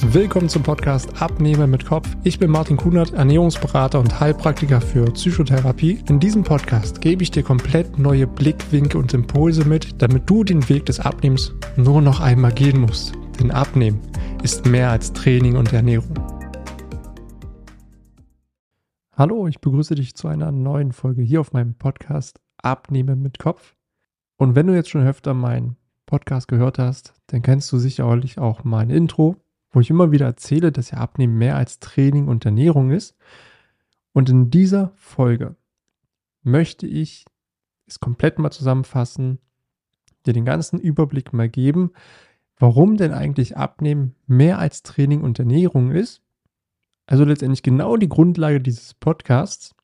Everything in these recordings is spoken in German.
Willkommen zum Podcast Abnehmen mit Kopf. Ich bin Martin Kunert, Ernährungsberater und Heilpraktiker für Psychotherapie. In diesem Podcast gebe ich dir komplett neue Blickwinkel und Impulse mit, damit du den Weg des Abnehmens nur noch einmal gehen musst. Denn Abnehmen ist mehr als Training und Ernährung. Hallo, ich begrüße dich zu einer neuen Folge hier auf meinem Podcast Abnehmen mit Kopf. Und wenn du jetzt schon öfter meinen Podcast gehört hast, dann kennst du sicherlich auch mein Intro, wo ich immer wieder erzähle, dass ja Abnehmen mehr als Training und Ernährung ist. Und in dieser Folge möchte ich es komplett mal zusammenfassen, dir den ganzen Überblick mal geben, warum denn eigentlich Abnehmen mehr als Training und Ernährung ist. Also letztendlich genau die Grundlage dieses Podcasts,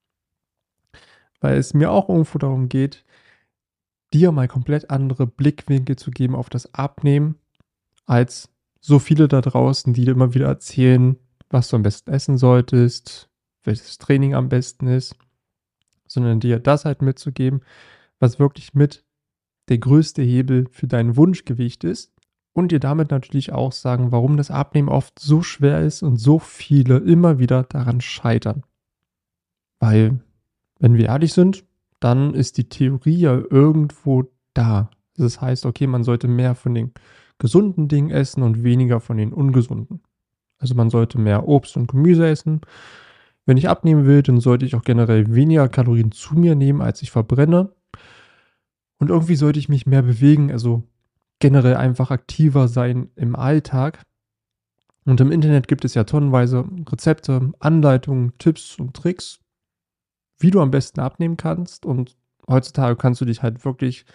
weil es mir auch irgendwo darum geht, dir mal komplett andere Blickwinkel zu geben auf das Abnehmen als so viele da draußen, die dir immer wieder erzählen, was du am besten essen solltest, welches Training am besten ist, sondern dir das halt mitzugeben, was wirklich mit der größte Hebel für dein Wunschgewicht ist und dir damit natürlich auch sagen, warum das Abnehmen oft so schwer ist und so viele immer wieder daran scheitern. Weil, wenn wir ehrlich sind, dann ist die Theorie ja irgendwo da. Das heißt, okay, man sollte mehr von den gesunden Dingen essen und weniger von den ungesunden. Also man sollte mehr Obst und Gemüse essen. Wenn ich abnehmen will, dann sollte ich auch generell weniger Kalorien zu mir nehmen, als ich verbrenne. Und irgendwie sollte ich mich mehr bewegen, also generell einfach aktiver sein im Alltag. Und im Internet gibt es ja tonnenweise Rezepte, Anleitungen, Tipps und Tricks, wie du am besten abnehmen kannst. Und heutzutage kannst du dich halt wirklich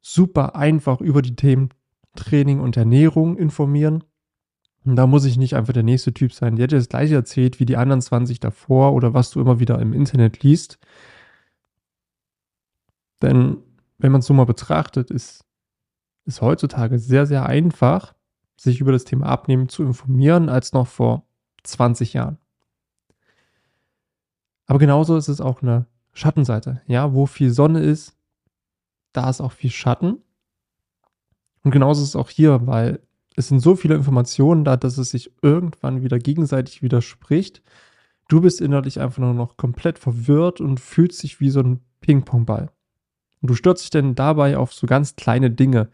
super einfach über die Themen Training und Ernährung informieren. Und da muss ich nicht einfach der nächste Typ sein, der dir das gleiche erzählt wie die anderen 20 davor oder was du immer wieder im Internet liest. Denn wenn man es so mal betrachtet, ist es heutzutage sehr, sehr einfach, sich über das Thema Abnehmen zu informieren, als noch vor 20 Jahren. Aber genauso ist es auch eine Schattenseite. Ja, wo viel Sonne ist, da ist auch viel Schatten. Und genauso ist es auch hier, weil es sind so viele Informationen da, dass es sich irgendwann wieder gegenseitig widerspricht. Du bist innerlich einfach nur noch komplett verwirrt und fühlst dich wie so ein Ping-Pong-Ball. Und du stürzt dich dann dabei auf so ganz kleine Dinge.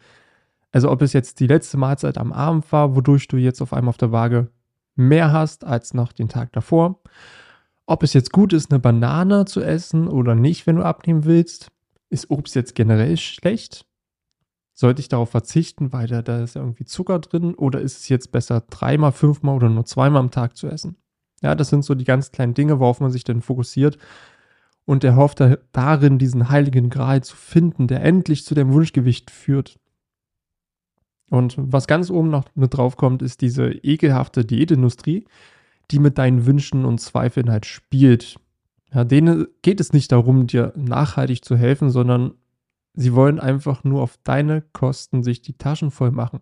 Also ob es jetzt die letzte Mahlzeit am Abend war, wodurch du jetzt auf einmal auf der Waage mehr hast als noch den Tag davor. Ob es jetzt gut ist, eine Banane zu essen oder nicht, wenn du abnehmen willst. Ist Obst jetzt generell schlecht? Sollte ich darauf verzichten, weil da, da ist ja irgendwie Zucker drin? Oder ist es jetzt besser, dreimal, fünfmal oder nur zweimal am Tag zu essen? Ja, das sind so die ganz kleinen Dinge, worauf man sich dann fokussiert. Und er hofft da, darin, diesen heiligen Gral zu finden, der endlich zu dem Wunschgewicht führt. Und was ganz oben noch mit drauf kommt, ist diese ekelhafte Diätindustrie, die mit deinen Wünschen und Zweifeln halt spielt. Ja, denen geht es nicht darum, dir nachhaltig zu helfen, sondern Sie wollen einfach nur auf deine Kosten sich die Taschen voll machen.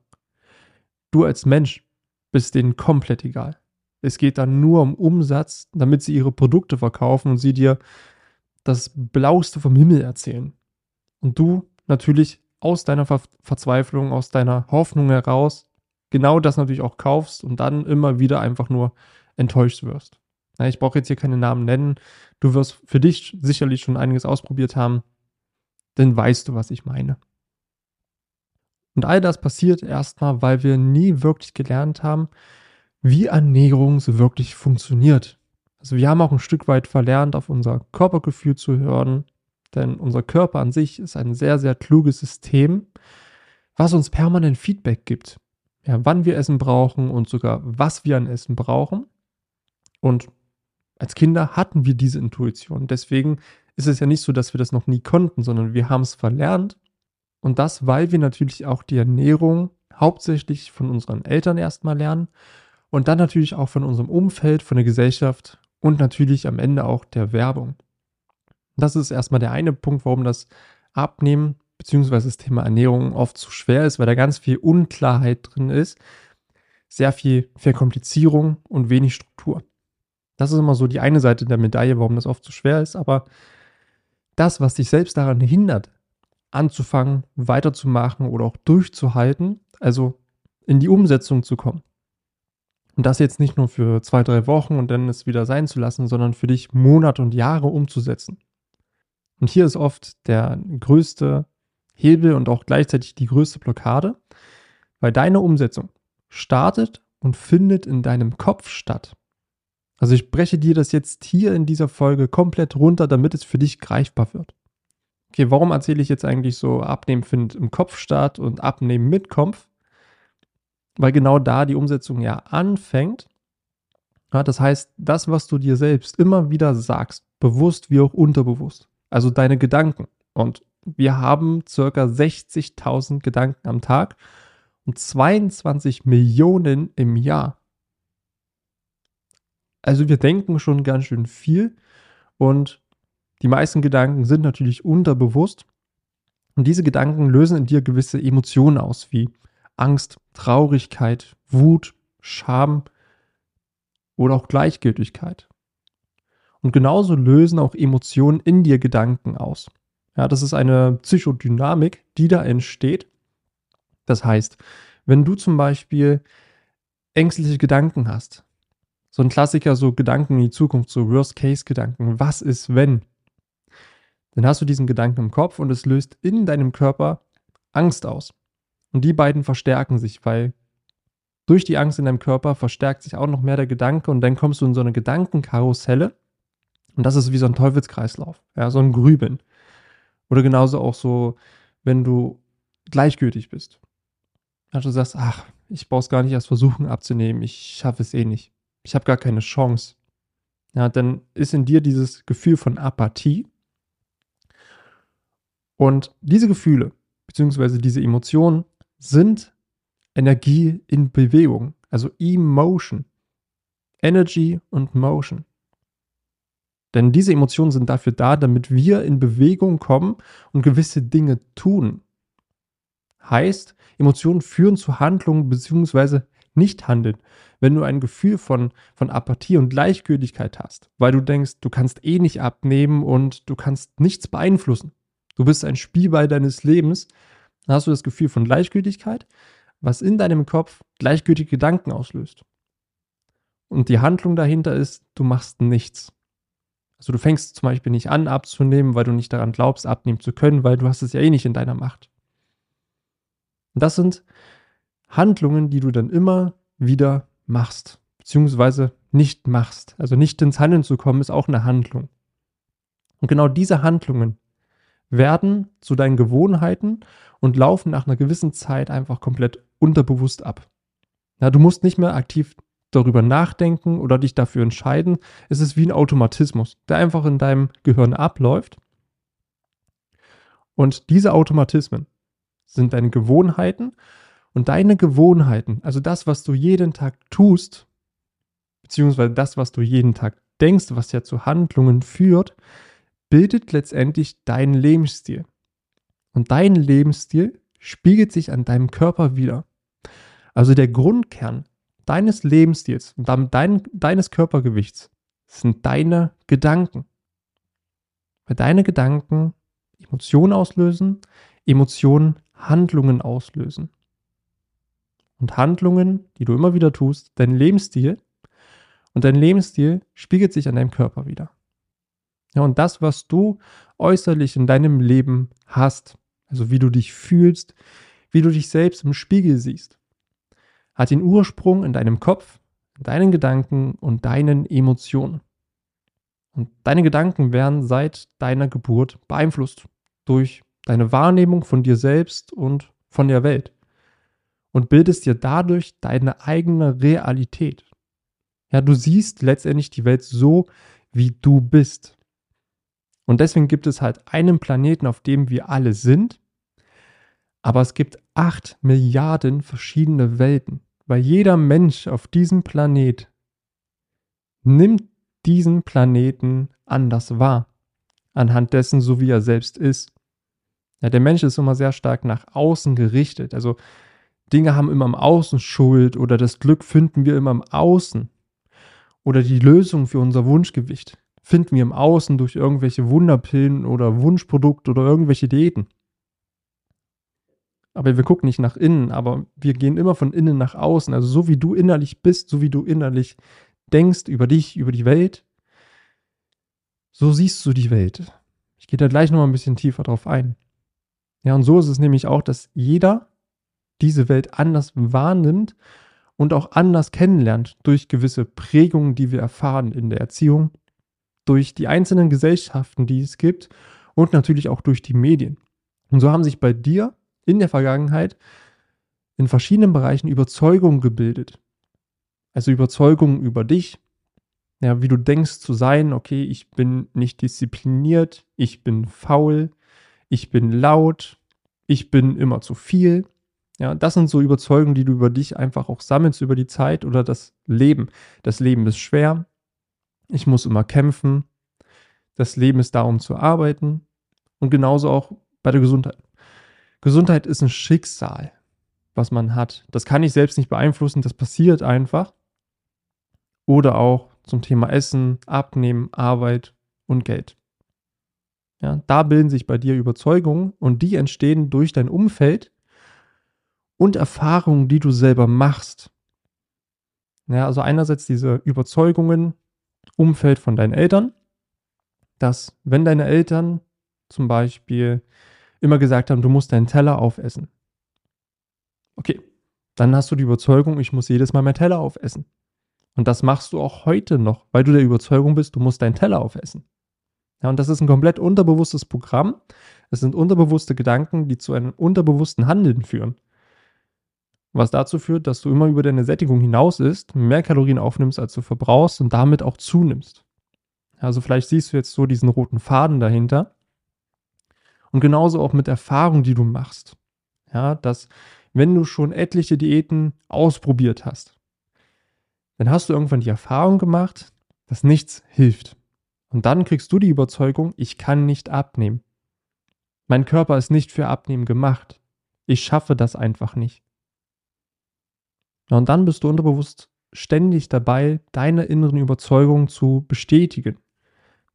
Du als Mensch bist denen komplett egal. Es geht dann nur um Umsatz, damit sie ihre Produkte verkaufen und sie dir das Blauste vom Himmel erzählen. Und du natürlich aus deiner Ver Verzweiflung, aus deiner Hoffnung heraus genau das natürlich auch kaufst und dann immer wieder einfach nur enttäuscht wirst. Ich brauche jetzt hier keine Namen nennen. Du wirst für dich sicherlich schon einiges ausprobiert haben dann weißt du, was ich meine. Und all das passiert erstmal, weil wir nie wirklich gelernt haben, wie Ernährung so wirklich funktioniert. Also wir haben auch ein Stück weit verlernt, auf unser Körpergefühl zu hören, denn unser Körper an sich ist ein sehr, sehr kluges System, was uns permanent Feedback gibt. Ja, wann wir Essen brauchen und sogar was wir an Essen brauchen. Und als Kinder hatten wir diese Intuition. Deswegen ist es ja nicht so, dass wir das noch nie konnten, sondern wir haben es verlernt. Und das, weil wir natürlich auch die Ernährung hauptsächlich von unseren Eltern erstmal lernen und dann natürlich auch von unserem Umfeld, von der Gesellschaft und natürlich am Ende auch der Werbung. Das ist erstmal der eine Punkt, warum das Abnehmen bzw. das Thema Ernährung oft zu schwer ist, weil da ganz viel Unklarheit drin ist, sehr viel Verkomplizierung und wenig Struktur. Das ist immer so die eine Seite der Medaille, warum das oft zu schwer ist, aber das, was dich selbst daran hindert, anzufangen, weiterzumachen oder auch durchzuhalten, also in die Umsetzung zu kommen. Und das jetzt nicht nur für zwei, drei Wochen und dann es wieder sein zu lassen, sondern für dich Monate und Jahre umzusetzen. Und hier ist oft der größte Hebel und auch gleichzeitig die größte Blockade, weil deine Umsetzung startet und findet in deinem Kopf statt. Also ich breche dir das jetzt hier in dieser Folge komplett runter, damit es für dich greifbar wird. Okay, warum erzähle ich jetzt eigentlich so, Abnehmen findet im Kopf statt und Abnehmen mit Kopf? Weil genau da die Umsetzung ja anfängt. Ja, das heißt, das, was du dir selbst immer wieder sagst, bewusst wie auch unterbewusst, also deine Gedanken. Und wir haben circa 60.000 Gedanken am Tag und 22 Millionen im Jahr. Also wir denken schon ganz schön viel und die meisten Gedanken sind natürlich unterbewusst und diese Gedanken lösen in dir gewisse Emotionen aus, wie Angst, Traurigkeit, Wut, Scham oder auch Gleichgültigkeit. Und genauso lösen auch Emotionen in dir Gedanken aus. Ja, das ist eine Psychodynamik, die da entsteht. Das heißt, wenn du zum Beispiel ängstliche Gedanken hast, so ein Klassiker, so Gedanken in die Zukunft, so Worst-Case-Gedanken, was ist wenn? Dann hast du diesen Gedanken im Kopf und es löst in deinem Körper Angst aus. Und die beiden verstärken sich, weil durch die Angst in deinem Körper verstärkt sich auch noch mehr der Gedanke und dann kommst du in so eine Gedankenkarusselle. Und das ist wie so ein Teufelskreislauf, ja, so ein Grübeln. Oder genauso auch so, wenn du gleichgültig bist. Also du sagst, ach, ich brauch's gar nicht erst versuchen abzunehmen, ich schaffe es eh nicht. Ich habe gar keine Chance. Ja, dann ist in dir dieses Gefühl von Apathie. Und diese Gefühle, beziehungsweise diese Emotionen, sind Energie in Bewegung, also Emotion. Energy und Motion. Denn diese Emotionen sind dafür da, damit wir in Bewegung kommen und gewisse Dinge tun. Heißt, Emotionen führen zu Handlungen bzw. nicht handeln. Wenn du ein Gefühl von, von Apathie und Gleichgültigkeit hast, weil du denkst, du kannst eh nicht abnehmen und du kannst nichts beeinflussen. Du bist ein Spielball deines Lebens, dann hast du das Gefühl von Gleichgültigkeit, was in deinem Kopf gleichgültige Gedanken auslöst. Und die Handlung dahinter ist, du machst nichts. Also du fängst zum Beispiel nicht an abzunehmen, weil du nicht daran glaubst, abnehmen zu können, weil du hast es ja eh nicht in deiner Macht. Und das sind Handlungen, die du dann immer wieder machst, beziehungsweise nicht machst. Also nicht ins Handeln zu kommen, ist auch eine Handlung. Und genau diese Handlungen werden zu deinen Gewohnheiten und laufen nach einer gewissen Zeit einfach komplett unterbewusst ab. Ja, du musst nicht mehr aktiv darüber nachdenken oder dich dafür entscheiden. Es ist wie ein Automatismus, der einfach in deinem Gehirn abläuft. Und diese Automatismen sind deine Gewohnheiten und deine Gewohnheiten, also das, was du jeden Tag tust, beziehungsweise das, was du jeden Tag denkst, was ja zu Handlungen führt, bildet letztendlich deinen Lebensstil. Und dein Lebensstil spiegelt sich an deinem Körper wieder. Also der Grundkern deines Lebensstils und damit dein, deines Körpergewichts sind deine Gedanken. Weil deine Gedanken Emotionen auslösen, Emotionen Handlungen auslösen. Und Handlungen, die du immer wieder tust, dein Lebensstil und dein Lebensstil spiegelt sich an deinem Körper wieder. Ja, und das, was du äußerlich in deinem Leben hast, also wie du dich fühlst, wie du dich selbst im Spiegel siehst, hat den Ursprung in deinem Kopf, in deinen Gedanken und deinen Emotionen. Und deine Gedanken werden seit deiner Geburt beeinflusst durch deine Wahrnehmung von dir selbst und von der Welt und bildest dir dadurch deine eigene Realität. Ja, du siehst letztendlich die Welt so, wie du bist. Und deswegen gibt es halt einen Planeten, auf dem wir alle sind. Aber es gibt acht Milliarden verschiedene Welten, weil jeder Mensch auf diesem Planet nimmt diesen Planeten anders wahr, anhand dessen, so wie er selbst ist. Ja, der Mensch ist immer sehr stark nach außen gerichtet. Also Dinge haben immer im Außen Schuld oder das Glück finden wir immer im Außen. Oder die Lösung für unser Wunschgewicht finden wir im Außen durch irgendwelche Wunderpillen oder Wunschprodukte oder irgendwelche Diäten. aber wir gucken nicht nach innen, aber wir gehen immer von innen nach außen. Also so wie du innerlich bist, so wie du innerlich denkst über dich, über die Welt, so siehst du die Welt. Ich gehe da gleich nochmal ein bisschen tiefer drauf ein. Ja, und so ist es nämlich auch, dass jeder diese Welt anders wahrnimmt und auch anders kennenlernt durch gewisse Prägungen, die wir erfahren in der Erziehung, durch die einzelnen Gesellschaften, die es gibt und natürlich auch durch die Medien. Und so haben sich bei dir in der Vergangenheit in verschiedenen Bereichen Überzeugungen gebildet. Also Überzeugungen über dich, ja, wie du denkst zu sein, okay, ich bin nicht diszipliniert, ich bin faul, ich bin laut, ich bin immer zu viel. Ja, das sind so Überzeugungen, die du über dich einfach auch sammelst über die Zeit oder das Leben. Das Leben ist schwer. Ich muss immer kämpfen. Das Leben ist da, um zu arbeiten. Und genauso auch bei der Gesundheit. Gesundheit ist ein Schicksal, was man hat. Das kann ich selbst nicht beeinflussen, das passiert einfach. Oder auch zum Thema Essen, Abnehmen, Arbeit und Geld. Ja, da bilden sich bei dir Überzeugungen und die entstehen durch dein Umfeld und Erfahrungen, die du selber machst. Ja, also einerseits diese Überzeugungen, Umfeld von deinen Eltern, dass wenn deine Eltern zum Beispiel immer gesagt haben, du musst deinen Teller aufessen. Okay, dann hast du die Überzeugung, ich muss jedes Mal meinen Teller aufessen. Und das machst du auch heute noch, weil du der Überzeugung bist, du musst deinen Teller aufessen. Ja, und das ist ein komplett unterbewusstes Programm. Es sind unterbewusste Gedanken, die zu einem unterbewussten Handeln führen. Was dazu führt, dass du immer über deine Sättigung hinaus isst, mehr Kalorien aufnimmst, als du verbrauchst und damit auch zunimmst. Also vielleicht siehst du jetzt so diesen roten Faden dahinter. Und genauso auch mit Erfahrung, die du machst. Ja, dass wenn du schon etliche Diäten ausprobiert hast, dann hast du irgendwann die Erfahrung gemacht, dass nichts hilft. Und dann kriegst du die Überzeugung, ich kann nicht abnehmen. Mein Körper ist nicht für Abnehmen gemacht. Ich schaffe das einfach nicht. Und dann bist du unterbewusst ständig dabei, deine inneren Überzeugungen zu bestätigen.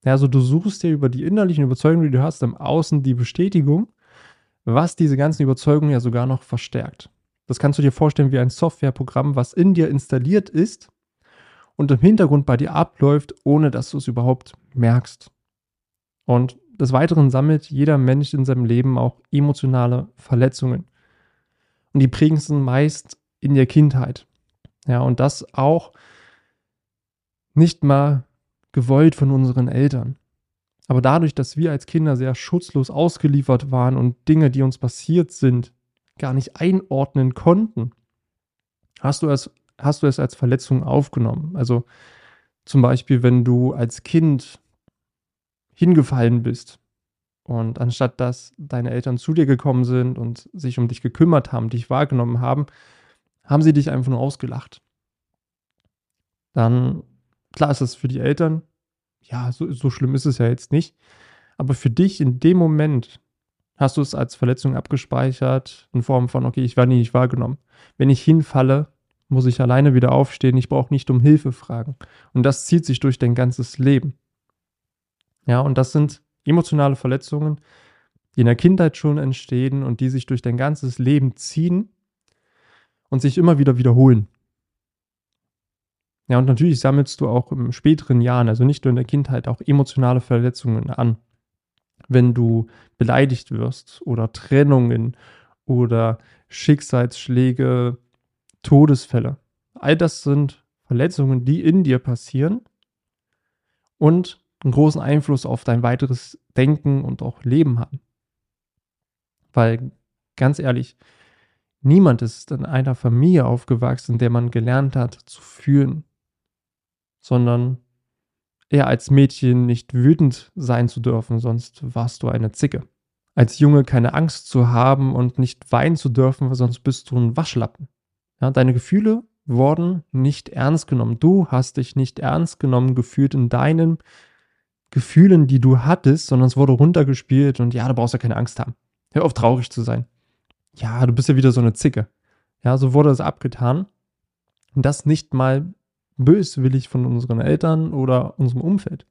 Also du suchst dir über die innerlichen Überzeugungen, die du hast, im Außen die Bestätigung, was diese ganzen Überzeugungen ja sogar noch verstärkt. Das kannst du dir vorstellen wie ein Softwareprogramm, was in dir installiert ist und im Hintergrund bei dir abläuft, ohne dass du es überhaupt merkst. Und des Weiteren sammelt jeder Mensch in seinem Leben auch emotionale Verletzungen. Und die prägen sind meist in der Kindheit. Ja, und das auch nicht mal gewollt von unseren Eltern. Aber dadurch, dass wir als Kinder sehr schutzlos ausgeliefert waren und Dinge, die uns passiert sind, gar nicht einordnen konnten, hast du es hast du es als Verletzung aufgenommen? Also zum Beispiel, wenn du als Kind hingefallen bist und anstatt dass deine Eltern zu dir gekommen sind und sich um dich gekümmert haben, dich wahrgenommen haben, haben sie dich einfach nur ausgelacht. Dann, klar ist es für die Eltern, ja, so, so schlimm ist es ja jetzt nicht. Aber für dich in dem Moment hast du es als Verletzung abgespeichert, in Form von, okay, ich war nie nicht wahrgenommen. Wenn ich hinfalle, muss ich alleine wieder aufstehen, ich brauche nicht um Hilfe fragen. Und das zieht sich durch dein ganzes Leben. Ja, und das sind emotionale Verletzungen, die in der Kindheit schon entstehen und die sich durch dein ganzes Leben ziehen und sich immer wieder wiederholen. Ja, und natürlich sammelst du auch im späteren Jahren, also nicht nur in der Kindheit, auch emotionale Verletzungen an. Wenn du beleidigt wirst oder Trennungen oder Schicksalsschläge, Todesfälle. All das sind Verletzungen, die in dir passieren und einen großen Einfluss auf dein weiteres Denken und auch Leben haben. Weil, ganz ehrlich, niemand ist in einer Familie aufgewachsen, in der man gelernt hat zu fühlen, sondern eher als Mädchen nicht wütend sein zu dürfen, sonst warst du eine Zicke. Als Junge keine Angst zu haben und nicht weinen zu dürfen, sonst bist du ein Waschlappen. Ja, deine Gefühle wurden nicht ernst genommen. Du hast dich nicht ernst genommen gefühlt in deinen Gefühlen, die du hattest, sondern es wurde runtergespielt und ja, du brauchst ja keine Angst haben. Hör auf, traurig zu sein. Ja, du bist ja wieder so eine Zicke. Ja, so wurde es abgetan. Und das nicht mal böswillig von unseren Eltern oder unserem Umfeld.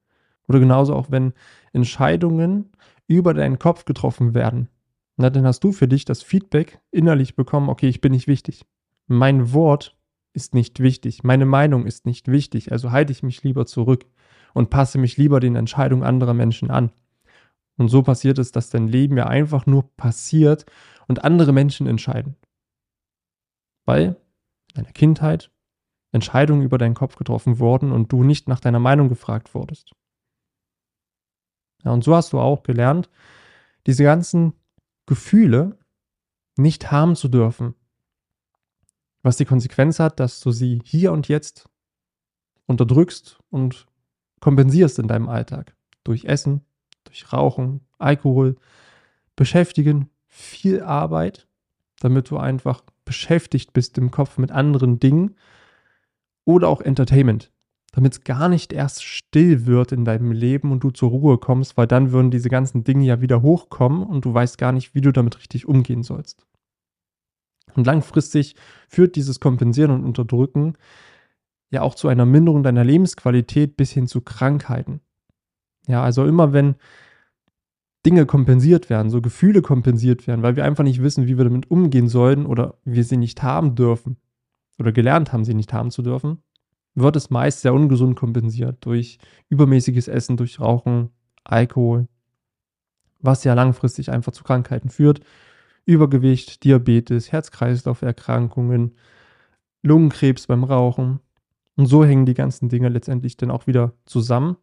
Oder genauso auch, wenn Entscheidungen über deinen Kopf getroffen werden. Na, dann hast du für dich das Feedback innerlich bekommen, okay, ich bin nicht wichtig. Mein Wort ist nicht wichtig. Meine Meinung ist nicht wichtig. Also halte ich mich lieber zurück und passe mich lieber den Entscheidungen anderer Menschen an. Und so passiert es, dass dein Leben ja einfach nur passiert und andere Menschen entscheiden. Weil in deiner Kindheit Entscheidungen über deinen Kopf getroffen wurden und du nicht nach deiner Meinung gefragt wurdest. Ja, und so hast du auch gelernt, diese ganzen Gefühle nicht haben zu dürfen. Was die Konsequenz hat, dass du sie hier und jetzt unterdrückst und kompensierst in deinem Alltag. Durch Essen, durch Rauchen, Alkohol, Beschäftigen, viel Arbeit, damit du einfach beschäftigt bist im Kopf mit anderen Dingen oder auch Entertainment, damit es gar nicht erst still wird in deinem Leben und du zur Ruhe kommst, weil dann würden diese ganzen Dinge ja wieder hochkommen und du weißt gar nicht, wie du damit richtig umgehen sollst. Und langfristig führt dieses Kompensieren und Unterdrücken ja auch zu einer Minderung deiner Lebensqualität bis hin zu Krankheiten. Ja, also immer wenn Dinge kompensiert werden, so Gefühle kompensiert werden, weil wir einfach nicht wissen, wie wir damit umgehen sollen oder wir sie nicht haben dürfen, oder gelernt haben, sie nicht haben zu dürfen, wird es meist sehr ungesund kompensiert durch übermäßiges Essen, durch Rauchen, Alkohol, was ja langfristig einfach zu Krankheiten führt. Übergewicht, Diabetes, Herz-Kreislauf-Erkrankungen, Lungenkrebs beim Rauchen. Und so hängen die ganzen Dinge letztendlich dann auch wieder zusammen.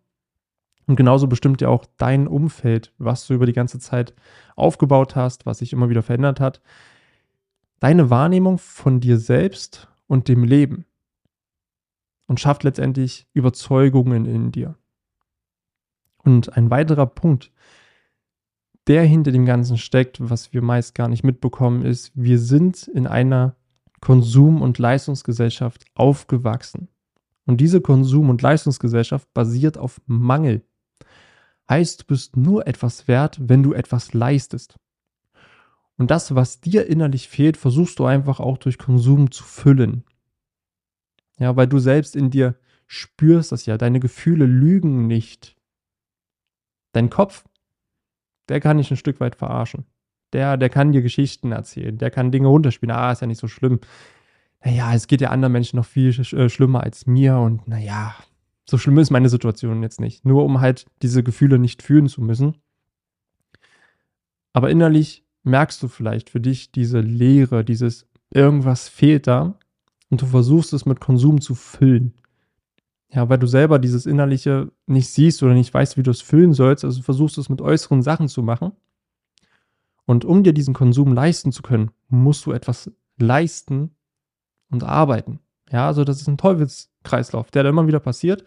Und genauso bestimmt ja auch dein Umfeld, was du über die ganze Zeit aufgebaut hast, was sich immer wieder verändert hat. Deine Wahrnehmung von dir selbst und dem Leben und schafft letztendlich Überzeugungen in dir. Und ein weiterer Punkt, der hinter dem Ganzen steckt, was wir meist gar nicht mitbekommen, ist, wir sind in einer Konsum- und Leistungsgesellschaft aufgewachsen. Und diese Konsum- und Leistungsgesellschaft basiert auf Mangel. Heißt, du bist nur etwas wert, wenn du etwas leistest. Und das, was dir innerlich fehlt, versuchst du einfach auch durch Konsum zu füllen. Ja, weil du selbst in dir spürst das ja. Deine Gefühle lügen nicht. Dein Kopf, der kann dich ein Stück weit verarschen. Der, der kann dir Geschichten erzählen. Der kann Dinge runterspielen. Ah, ist ja nicht so schlimm. Naja, es geht ja anderen Menschen noch viel äh, schlimmer als mir. Und naja, so schlimm ist meine Situation jetzt nicht. Nur um halt diese Gefühle nicht fühlen zu müssen. Aber innerlich merkst du vielleicht für dich diese Leere, dieses irgendwas fehlt da und du versuchst es mit Konsum zu füllen. Ja, weil du selber dieses Innerliche nicht siehst oder nicht weißt, wie du es füllen sollst, also versuchst du es mit äußeren Sachen zu machen. Und um dir diesen Konsum leisten zu können, musst du etwas leisten und arbeiten. Ja, also das ist ein Teufelskreislauf, der da immer wieder passiert.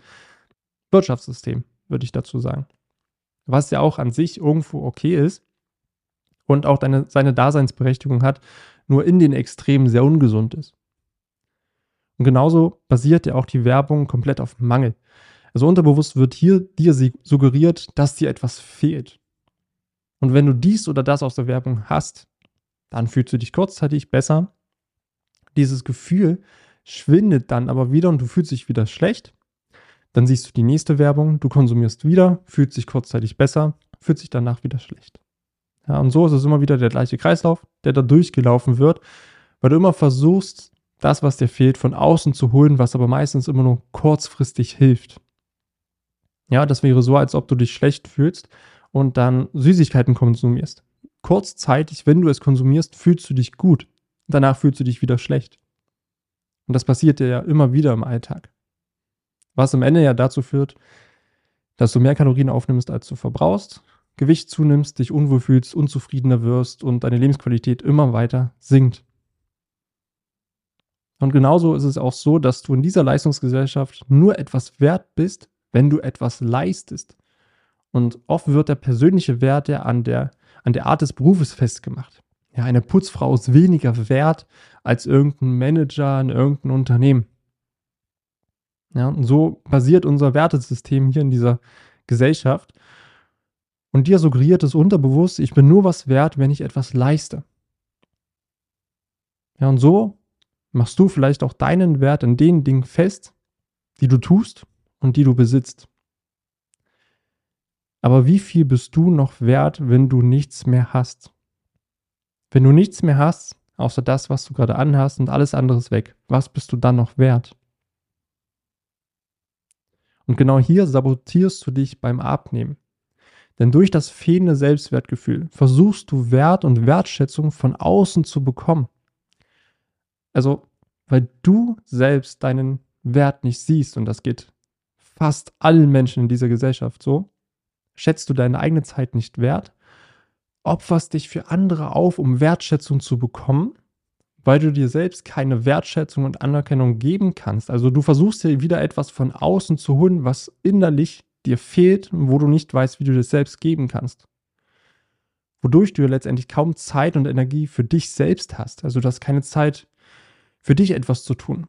Wirtschaftssystem, würde ich dazu sagen. Was ja auch an sich irgendwo okay ist, und auch deine, seine Daseinsberechtigung hat, nur in den Extremen sehr ungesund ist. Und genauso basiert ja auch die Werbung komplett auf Mangel. Also unterbewusst wird hier dir suggeriert, dass dir etwas fehlt. Und wenn du dies oder das aus der Werbung hast, dann fühlst du dich kurzzeitig besser. Dieses Gefühl schwindet dann aber wieder und du fühlst dich wieder schlecht. Dann siehst du die nächste Werbung, du konsumierst wieder, fühlst dich kurzzeitig besser, fühlt sich danach wieder schlecht. Ja, und so ist es immer wieder der gleiche Kreislauf, der da durchgelaufen wird, weil du immer versuchst, das, was dir fehlt, von außen zu holen, was aber meistens immer nur kurzfristig hilft. Ja, das wäre so, als ob du dich schlecht fühlst und dann Süßigkeiten konsumierst. Kurzzeitig, wenn du es konsumierst, fühlst du dich gut. Danach fühlst du dich wieder schlecht. Und das passiert dir ja immer wieder im Alltag. Was am Ende ja dazu führt, dass du mehr Kalorien aufnimmst, als du verbrauchst Gewicht zunimmst, dich unwohl fühlst, unzufriedener wirst und deine Lebensqualität immer weiter sinkt. Und genauso ist es auch so, dass du in dieser Leistungsgesellschaft nur etwas wert bist, wenn du etwas leistest. Und oft wird der persönliche Wert ja an der, an der Art des Berufes festgemacht. Ja, eine Putzfrau ist weniger wert als irgendein Manager in irgendeinem Unternehmen. Ja, und so basiert unser Wertesystem hier in dieser Gesellschaft. Und dir suggeriert es unterbewusst, ich bin nur was wert, wenn ich etwas leiste. Ja, und so machst du vielleicht auch deinen Wert in den Dingen fest, die du tust und die du besitzt. Aber wie viel bist du noch wert, wenn du nichts mehr hast? Wenn du nichts mehr hast, außer das, was du gerade anhast und alles andere ist weg, was bist du dann noch wert? Und genau hier sabotierst du dich beim Abnehmen. Denn durch das fehlende Selbstwertgefühl versuchst du Wert und Wertschätzung von außen zu bekommen. Also, weil du selbst deinen Wert nicht siehst, und das geht fast allen Menschen in dieser Gesellschaft so, schätzt du deine eigene Zeit nicht wert, opferst dich für andere auf, um Wertschätzung zu bekommen, weil du dir selbst keine Wertschätzung und Anerkennung geben kannst. Also du versuchst dir wieder etwas von außen zu holen, was innerlich dir fehlt, wo du nicht weißt, wie du das selbst geben kannst. Wodurch du letztendlich kaum Zeit und Energie für dich selbst hast. Also du hast keine Zeit für dich etwas zu tun,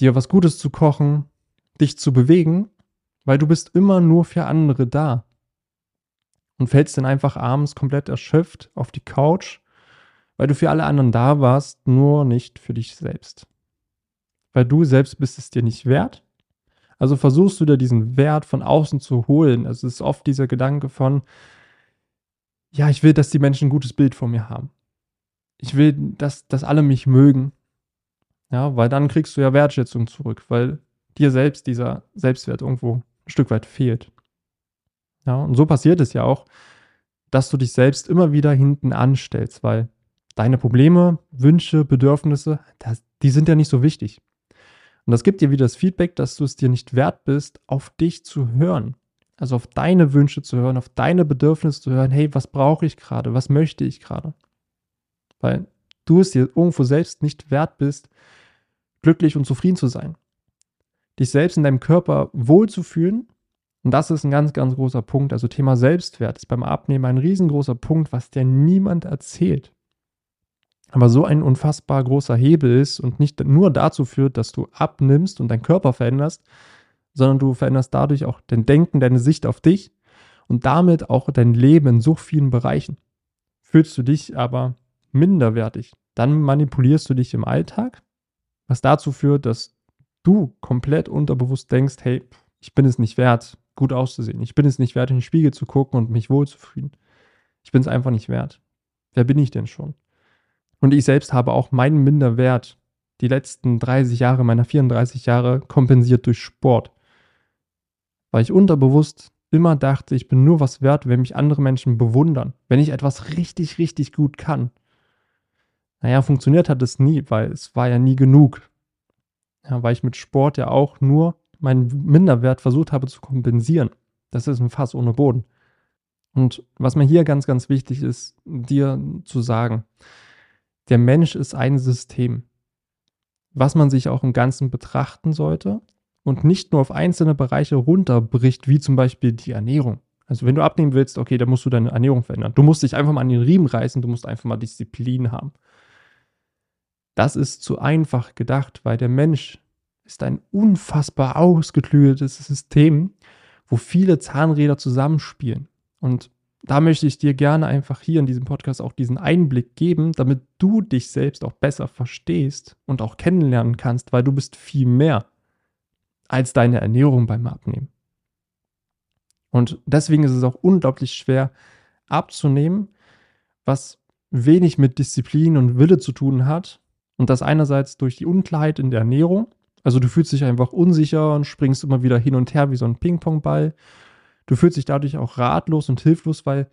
dir was Gutes zu kochen, dich zu bewegen, weil du bist immer nur für andere da. Und fällst dann einfach abends komplett erschöpft auf die Couch, weil du für alle anderen da warst, nur nicht für dich selbst. Weil du selbst bist es dir nicht wert also versuchst du dir diesen Wert von außen zu holen. Also es ist oft dieser Gedanke von, ja, ich will, dass die Menschen ein gutes Bild von mir haben. Ich will, dass, dass alle mich mögen. Ja, weil dann kriegst du ja Wertschätzung zurück, weil dir selbst dieser Selbstwert irgendwo ein Stück weit fehlt. Ja, und so passiert es ja auch, dass du dich selbst immer wieder hinten anstellst, weil deine Probleme, Wünsche, Bedürfnisse, das, die sind ja nicht so wichtig. Und das gibt dir wieder das Feedback, dass du es dir nicht wert bist, auf dich zu hören. Also auf deine Wünsche zu hören, auf deine Bedürfnisse zu hören, hey, was brauche ich gerade, was möchte ich gerade? Weil du es dir irgendwo selbst nicht wert bist, glücklich und zufrieden zu sein. Dich selbst in deinem Körper wohlzufühlen. Und das ist ein ganz, ganz großer Punkt. Also Thema Selbstwert ist beim Abnehmen ein riesengroßer Punkt, was dir niemand erzählt aber so ein unfassbar großer Hebel ist und nicht nur dazu führt, dass du abnimmst und deinen Körper veränderst, sondern du veränderst dadurch auch dein Denken, deine Sicht auf dich und damit auch dein Leben in so vielen Bereichen. Fühlst du dich aber minderwertig, dann manipulierst du dich im Alltag, was dazu führt, dass du komplett unterbewusst denkst, hey, ich bin es nicht wert, gut auszusehen. Ich bin es nicht wert, in den Spiegel zu gucken und mich wohlzufühlen. Ich bin es einfach nicht wert. Wer bin ich denn schon? Und ich selbst habe auch meinen Minderwert die letzten 30 Jahre meiner 34 Jahre kompensiert durch Sport. Weil ich unterbewusst immer dachte, ich bin nur was wert, wenn mich andere Menschen bewundern, wenn ich etwas richtig, richtig gut kann. Naja, funktioniert hat es nie, weil es war ja nie genug. Ja, weil ich mit Sport ja auch nur meinen Minderwert versucht habe zu kompensieren. Das ist ein Fass ohne Boden. Und was mir hier ganz, ganz wichtig ist, dir zu sagen, der Mensch ist ein System, was man sich auch im Ganzen betrachten sollte und nicht nur auf einzelne Bereiche runterbricht, wie zum Beispiel die Ernährung. Also wenn du abnehmen willst, okay, dann musst du deine Ernährung verändern. Du musst dich einfach mal an den Riemen reißen, du musst einfach mal Disziplin haben. Das ist zu einfach gedacht, weil der Mensch ist ein unfassbar ausgeklügeltes System, wo viele Zahnräder zusammenspielen. Und da möchte ich dir gerne einfach hier in diesem Podcast auch diesen Einblick geben, damit du dich selbst auch besser verstehst und auch kennenlernen kannst, weil du bist viel mehr als deine Ernährung beim Abnehmen. Und deswegen ist es auch unglaublich schwer abzunehmen, was wenig mit Disziplin und Wille zu tun hat. Und das einerseits durch die Unklarheit in der Ernährung. Also du fühlst dich einfach unsicher und springst immer wieder hin und her wie so ein Ping-Pong-Ball. Du fühlst dich dadurch auch ratlos und hilflos, weil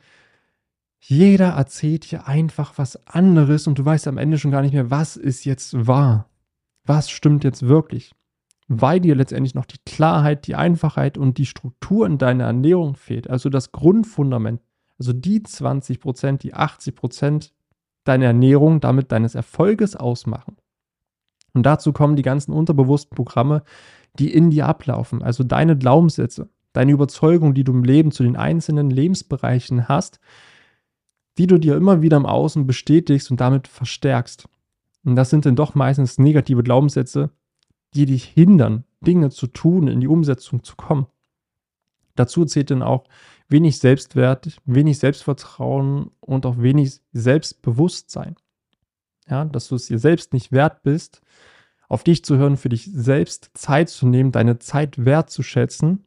jeder erzählt dir einfach was anderes und du weißt am Ende schon gar nicht mehr, was ist jetzt wahr. Was stimmt jetzt wirklich? Weil dir letztendlich noch die Klarheit, die Einfachheit und die Struktur in deiner Ernährung fehlt. Also das Grundfundament. Also die 20 Prozent, die 80 Prozent deiner Ernährung, damit deines Erfolges ausmachen. Und dazu kommen die ganzen unterbewussten Programme, die in dir ablaufen. Also deine Glaubenssätze deine Überzeugung, die du im Leben zu den einzelnen Lebensbereichen hast, die du dir immer wieder im Außen bestätigst und damit verstärkst. Und das sind dann doch meistens negative Glaubenssätze, die dich hindern, Dinge zu tun, in die Umsetzung zu kommen. Dazu zählt dann auch wenig Selbstwert, wenig Selbstvertrauen und auch wenig Selbstbewusstsein. Ja, dass du es dir selbst nicht wert bist, auf dich zu hören, für dich selbst Zeit zu nehmen, deine Zeit wertzuschätzen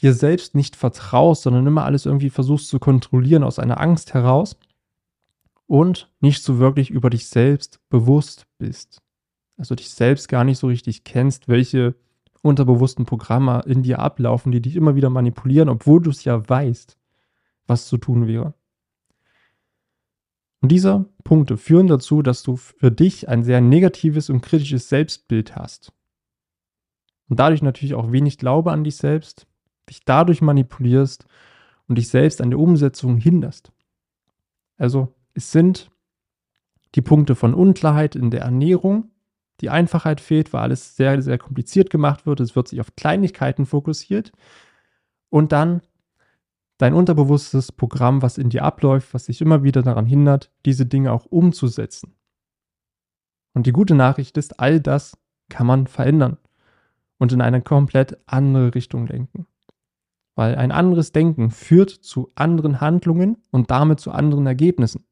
dir selbst nicht vertraust, sondern immer alles irgendwie versuchst zu kontrollieren aus einer Angst heraus und nicht so wirklich über dich selbst bewusst bist. Also dich selbst gar nicht so richtig kennst, welche unterbewussten Programme in dir ablaufen, die dich immer wieder manipulieren, obwohl du es ja weißt, was zu tun wäre. Und diese Punkte führen dazu, dass du für dich ein sehr negatives und kritisches Selbstbild hast. Und dadurch natürlich auch wenig Glaube an dich selbst, dich dadurch manipulierst und dich selbst an der Umsetzung hinderst. Also es sind die Punkte von Unklarheit in der Ernährung, die Einfachheit fehlt, weil alles sehr, sehr kompliziert gemacht wird. Es wird sich auf Kleinigkeiten fokussiert. Und dann dein unterbewusstes Programm, was in dir abläuft, was dich immer wieder daran hindert, diese Dinge auch umzusetzen. Und die gute Nachricht ist, all das kann man verändern und in eine komplett andere Richtung lenken. Weil ein anderes Denken führt zu anderen Handlungen und damit zu anderen Ergebnissen.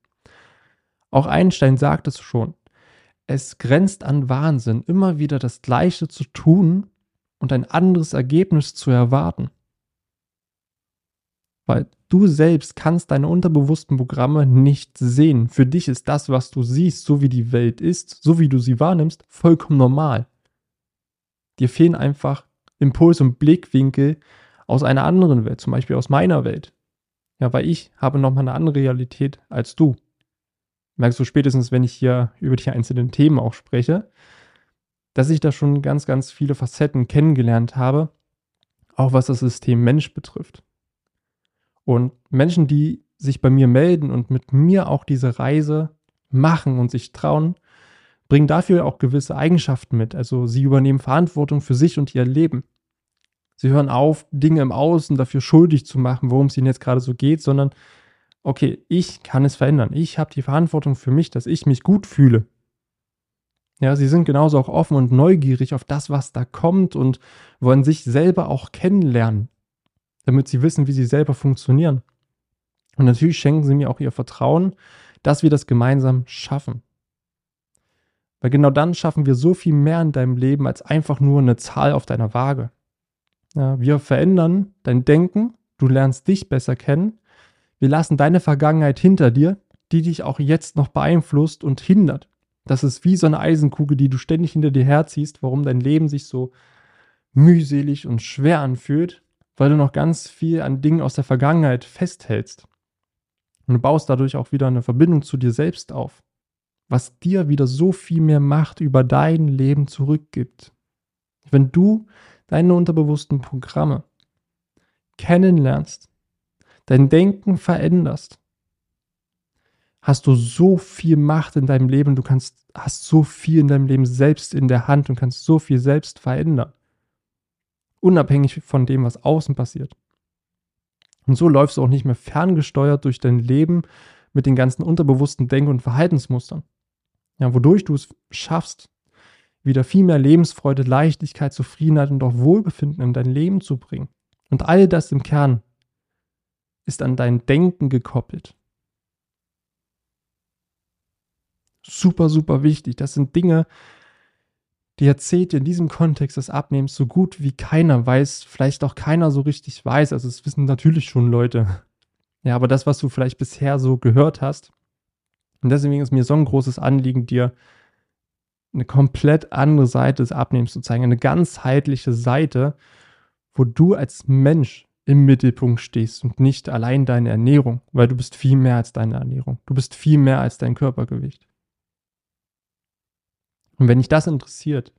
Auch Einstein sagt es schon. Es grenzt an Wahnsinn, immer wieder das Gleiche zu tun und ein anderes Ergebnis zu erwarten. Weil du selbst kannst deine unterbewussten Programme nicht sehen. Für dich ist das, was du siehst, so wie die Welt ist, so wie du sie wahrnimmst, vollkommen normal. Dir fehlen einfach Impuls und Blickwinkel aus einer anderen Welt, zum Beispiel aus meiner Welt. Ja, weil ich habe nochmal eine andere Realität als du. Merkst du spätestens, wenn ich hier über die einzelnen Themen auch spreche, dass ich da schon ganz, ganz viele Facetten kennengelernt habe, auch was das System Mensch betrifft. Und Menschen, die sich bei mir melden und mit mir auch diese Reise machen und sich trauen, bringen dafür auch gewisse Eigenschaften mit. Also sie übernehmen Verantwortung für sich und ihr Leben. Sie hören auf, Dinge im Außen dafür schuldig zu machen, worum es ihnen jetzt gerade so geht, sondern okay, ich kann es verändern. Ich habe die Verantwortung für mich, dass ich mich gut fühle. Ja, sie sind genauso auch offen und neugierig auf das, was da kommt und wollen sich selber auch kennenlernen damit sie wissen, wie sie selber funktionieren. Und natürlich schenken sie mir auch ihr Vertrauen, dass wir das gemeinsam schaffen. Weil genau dann schaffen wir so viel mehr in deinem Leben als einfach nur eine Zahl auf deiner Waage. Ja, wir verändern dein Denken, du lernst dich besser kennen, wir lassen deine Vergangenheit hinter dir, die dich auch jetzt noch beeinflusst und hindert. Das ist wie so eine Eisenkugel, die du ständig hinter dir herziehst, warum dein Leben sich so mühselig und schwer anfühlt, weil du noch ganz viel an Dingen aus der Vergangenheit festhältst. Und du baust dadurch auch wieder eine Verbindung zu dir selbst auf, was dir wieder so viel mehr Macht über dein Leben zurückgibt. Wenn du deine unterbewussten Programme kennenlernst, dein Denken veränderst, hast du so viel Macht in deinem Leben, du kannst, hast so viel in deinem Leben selbst in der Hand und kannst so viel selbst verändern unabhängig von dem, was außen passiert. Und so läufst du auch nicht mehr ferngesteuert durch dein Leben mit den ganzen unterbewussten Denk- und Verhaltensmustern. Ja, wodurch du es schaffst, wieder viel mehr Lebensfreude, Leichtigkeit, Zufriedenheit und auch Wohlbefinden in dein Leben zu bringen. Und all das im Kern ist an dein Denken gekoppelt. Super, super wichtig. Das sind Dinge, die erzählt dir in diesem Kontext des Abnehmens so gut wie keiner weiß, vielleicht auch keiner so richtig weiß. Also es wissen natürlich schon Leute. Ja, aber das, was du vielleicht bisher so gehört hast. Und deswegen ist mir so ein großes Anliegen, dir eine komplett andere Seite des Abnehmens zu zeigen. Eine ganzheitliche Seite, wo du als Mensch im Mittelpunkt stehst und nicht allein deine Ernährung, weil du bist viel mehr als deine Ernährung. Du bist viel mehr als dein Körpergewicht. Und wenn dich das interessiert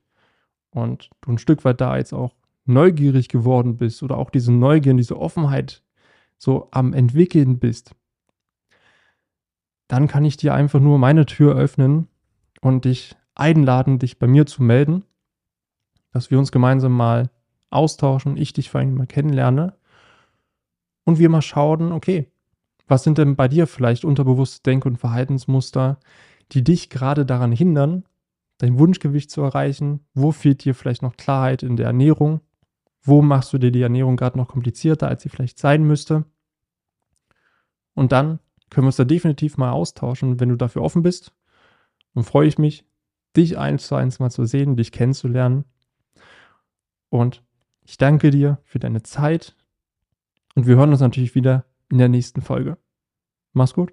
und du ein Stück weit da jetzt auch neugierig geworden bist oder auch diese Neugier und diese Offenheit so am entwickeln bist, dann kann ich dir einfach nur meine Tür öffnen und dich einladen, dich bei mir zu melden, dass wir uns gemeinsam mal austauschen, ich dich vor allem mal kennenlerne und wir mal schauen, okay, was sind denn bei dir vielleicht unterbewusste Denk- und Verhaltensmuster, die dich gerade daran hindern, dein Wunschgewicht zu erreichen? Wo fehlt dir vielleicht noch Klarheit in der Ernährung? Wo machst du dir die Ernährung gerade noch komplizierter, als sie vielleicht sein müsste? Und dann können wir uns da definitiv mal austauschen. Wenn du dafür offen bist, dann freue ich mich, dich eins zu eins mal zu sehen, dich kennenzulernen. Und ich danke dir für deine Zeit. Und wir hören uns natürlich wieder in der nächsten Folge. Mach's gut.